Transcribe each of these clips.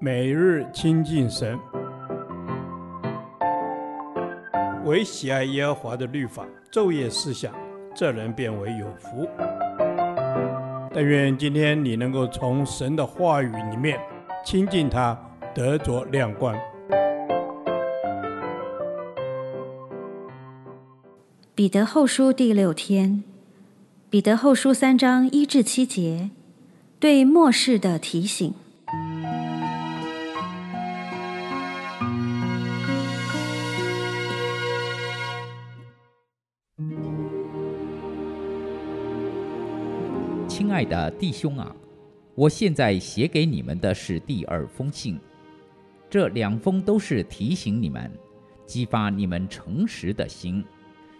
每日亲近神，唯喜爱耶和华的律法，昼夜思想，这人便为有福。但愿今天你能够从神的话语里面亲近他，得着亮光。彼得后书第六天，彼得后书三章一至七节，对末世的提醒。亲爱的弟兄啊，我现在写给你们的是第二封信，这两封都是提醒你们，激发你们诚实的心，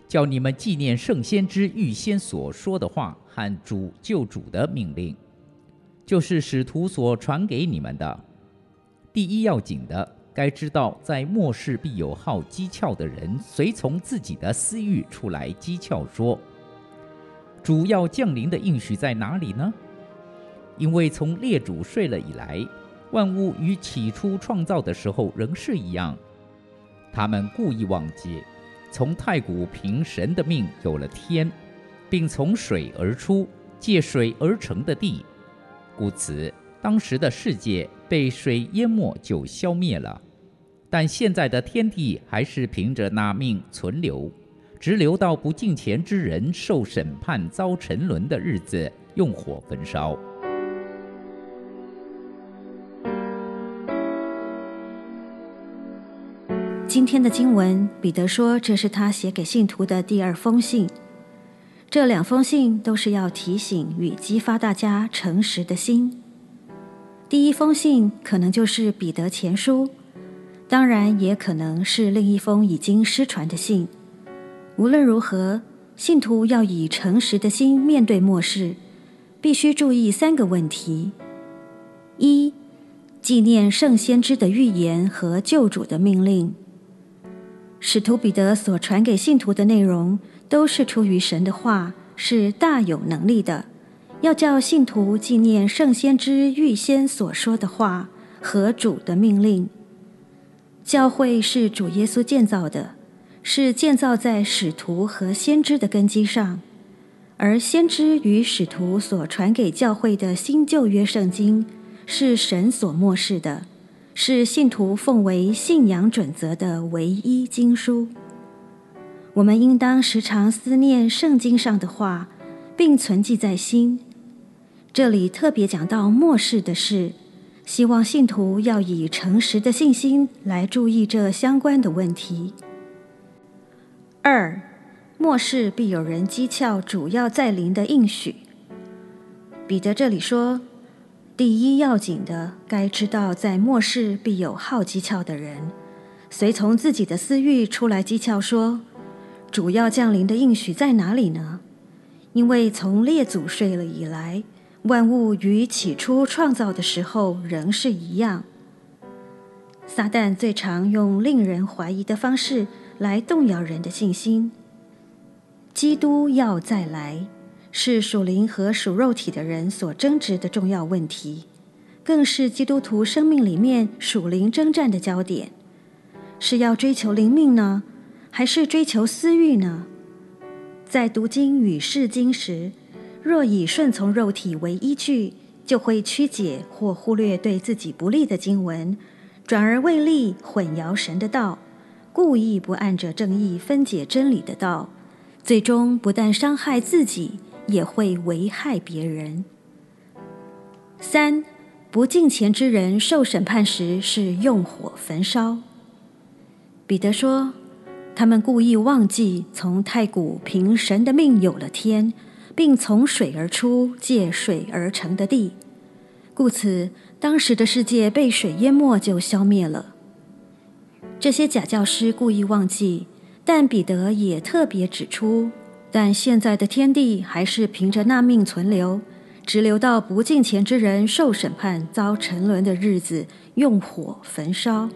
叫你们纪念圣先知预先所说的话和主救主的命令，就是使徒所传给你们的。第一要紧的，该知道在末世必有好讥诮的人，随从自己的私欲出来讥诮说。主要降临的应许在哪里呢？因为从列主睡了以来，万物与起初创造的时候仍是一样。他们故意忘记，从太古凭神的命有了天，并从水而出，借水而成的地，故此当时的世界被水淹没就消灭了。但现在的天地还是凭着那命存留。直留到不敬虔之人受审判遭沉沦的日子，用火焚烧。今天的经文，彼得说这是他写给信徒的第二封信。这两封信都是要提醒与激发大家诚实的心。第一封信可能就是彼得前书，当然也可能是另一封已经失传的信。无论如何，信徒要以诚实的心面对末世，必须注意三个问题：一、纪念圣先知的预言和救主的命令。使徒彼得所传给信徒的内容，都是出于神的话，是大有能力的，要叫信徒纪念圣先知预先所说的话和主的命令。教会是主耶稣建造的。是建造在使徒和先知的根基上，而先知与使徒所传给教会的新旧约圣经是神所默示的，是信徒奉为信仰准则的唯一经书。我们应当时常思念圣经上的话，并存记在心。这里特别讲到末世的事，希望信徒要以诚实的信心来注意这相关的问题。二，末世必有人讥诮主要在临的应许。彼得这里说，第一要紧的，该知道在末世必有好讥诮的人，随从自己的私欲出来讥诮说，主要降临的应许在哪里呢？因为从列祖睡了以来，万物与起初创造的时候仍是一样。撒旦最常用令人怀疑的方式。来动摇人的信心。基督要再来，是属灵和属肉体的人所争执的重要问题，更是基督徒生命里面属灵征战的焦点。是要追求灵命呢，还是追求私欲呢？在读经与释经时，若以顺从肉体为依据，就会曲解或忽略对自己不利的经文，转而为利混淆神的道。故意不按着正义分解真理的道，最终不但伤害自己，也会危害别人。三，不敬虔之人受审判时是用火焚烧。彼得说，他们故意忘记从太古凭神的命有了天，并从水而出，借水而成的地，故此当时的世界被水淹没就消灭了。这些假教师故意忘记，但彼得也特别指出，但现在的天地还是凭着那命存留，直留到不敬虔之人受审判、遭沉沦的日子，用火焚烧。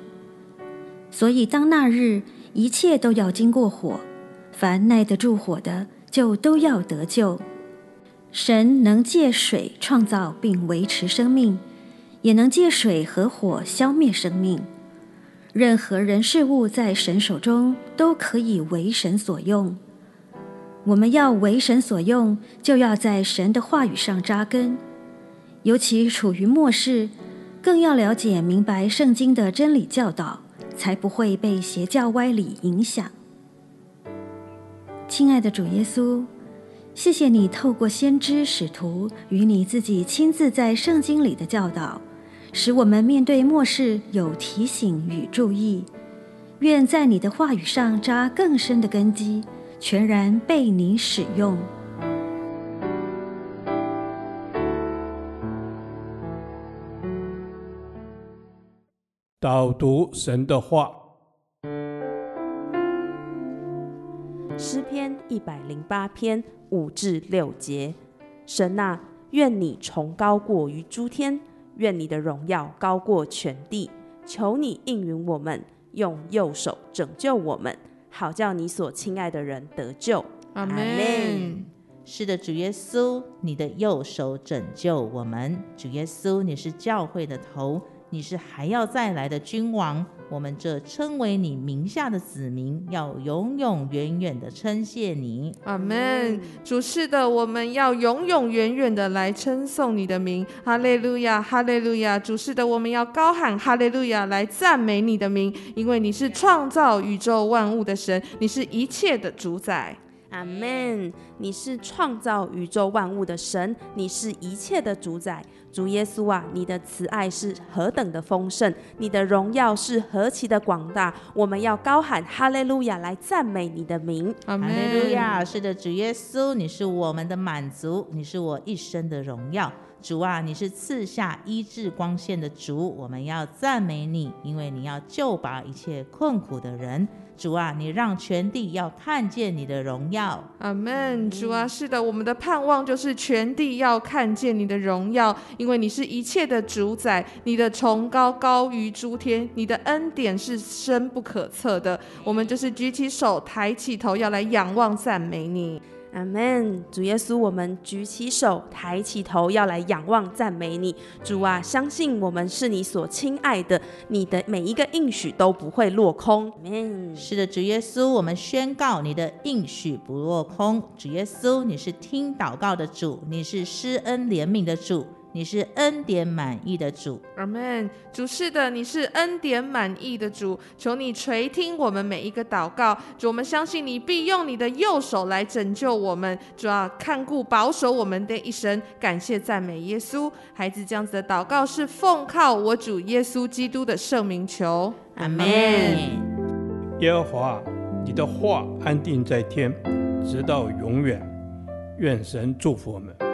所以当那日，一切都要经过火，凡耐得住火的，就都要得救。神能借水创造并维持生命，也能借水和火消灭生命。任何人事物在神手中都可以为神所用。我们要为神所用，就要在神的话语上扎根。尤其处于末世，更要了解明白圣经的真理教导，才不会被邪教歪理影响。亲爱的主耶稣，谢谢你透过先知使徒与你自己亲自在圣经里的教导，使我们面对末世有提醒与注意。愿在你的话语上扎更深的根基，全然被你使用。导读神的话，诗篇一百零八篇五至六节：神啊，愿你崇高过于诸天，愿你的荣耀高过全地。求你应允我们，用右手拯救我们，好叫你所亲爱的人得救。阿门。是的，主耶稣，你的右手拯救我们。主耶稣，你是教会的头。你是还要再来的君王，我们这称为你名下的子民，要永永远远的称谢你。阿门。主是的，我们要永永远远的来称颂你的名。哈利路亚，哈利路亚。主是的，我们要高喊哈利路亚来赞美你的名，因为你是创造宇宙万物的神，你是一切的主宰。阿门。你是创造宇宙万物的神，你是一切的主宰。主耶稣啊，你的慈爱是何等的丰盛，你的荣耀是何其的广大。我们要高喊哈利路亚来赞美你的名。哈利路亚。是的，主耶稣，你是我们的满足，你是我一生的荣耀。主啊，你是赐下医治光线的主，我们要赞美你，因为你要救拔一切困苦的人。主啊，你让全地要看见你的荣耀。阿门。主啊，是的，我们的盼望就是全地要看见你的荣耀，因为你是一切的主宰，你的崇高高于诸天，你的恩典是深不可测的。我们就是举起手，抬起头，要来仰望赞美你。阿门，主耶稣，我们举起手，抬起头，要来仰望赞美你。主啊，相信我们是你所亲爱的，你的每一个应许都不会落空。阿门。是的，主耶稣，我们宣告你的应许不落空。主耶稣，你是听祷告的主，你是施恩怜悯的主。你是恩典满意的主，阿门。主是的，你是恩典满意的主，求你垂听我们每一个祷告。主，我们相信你必用你的右手来拯救我们，主啊看顾保守我们的一生。感谢赞美耶稣，孩子这样子的祷告是奉靠我主耶稣基督的圣名求，阿门。耶和华，你的话安定在天，直到永远。愿神祝福我们。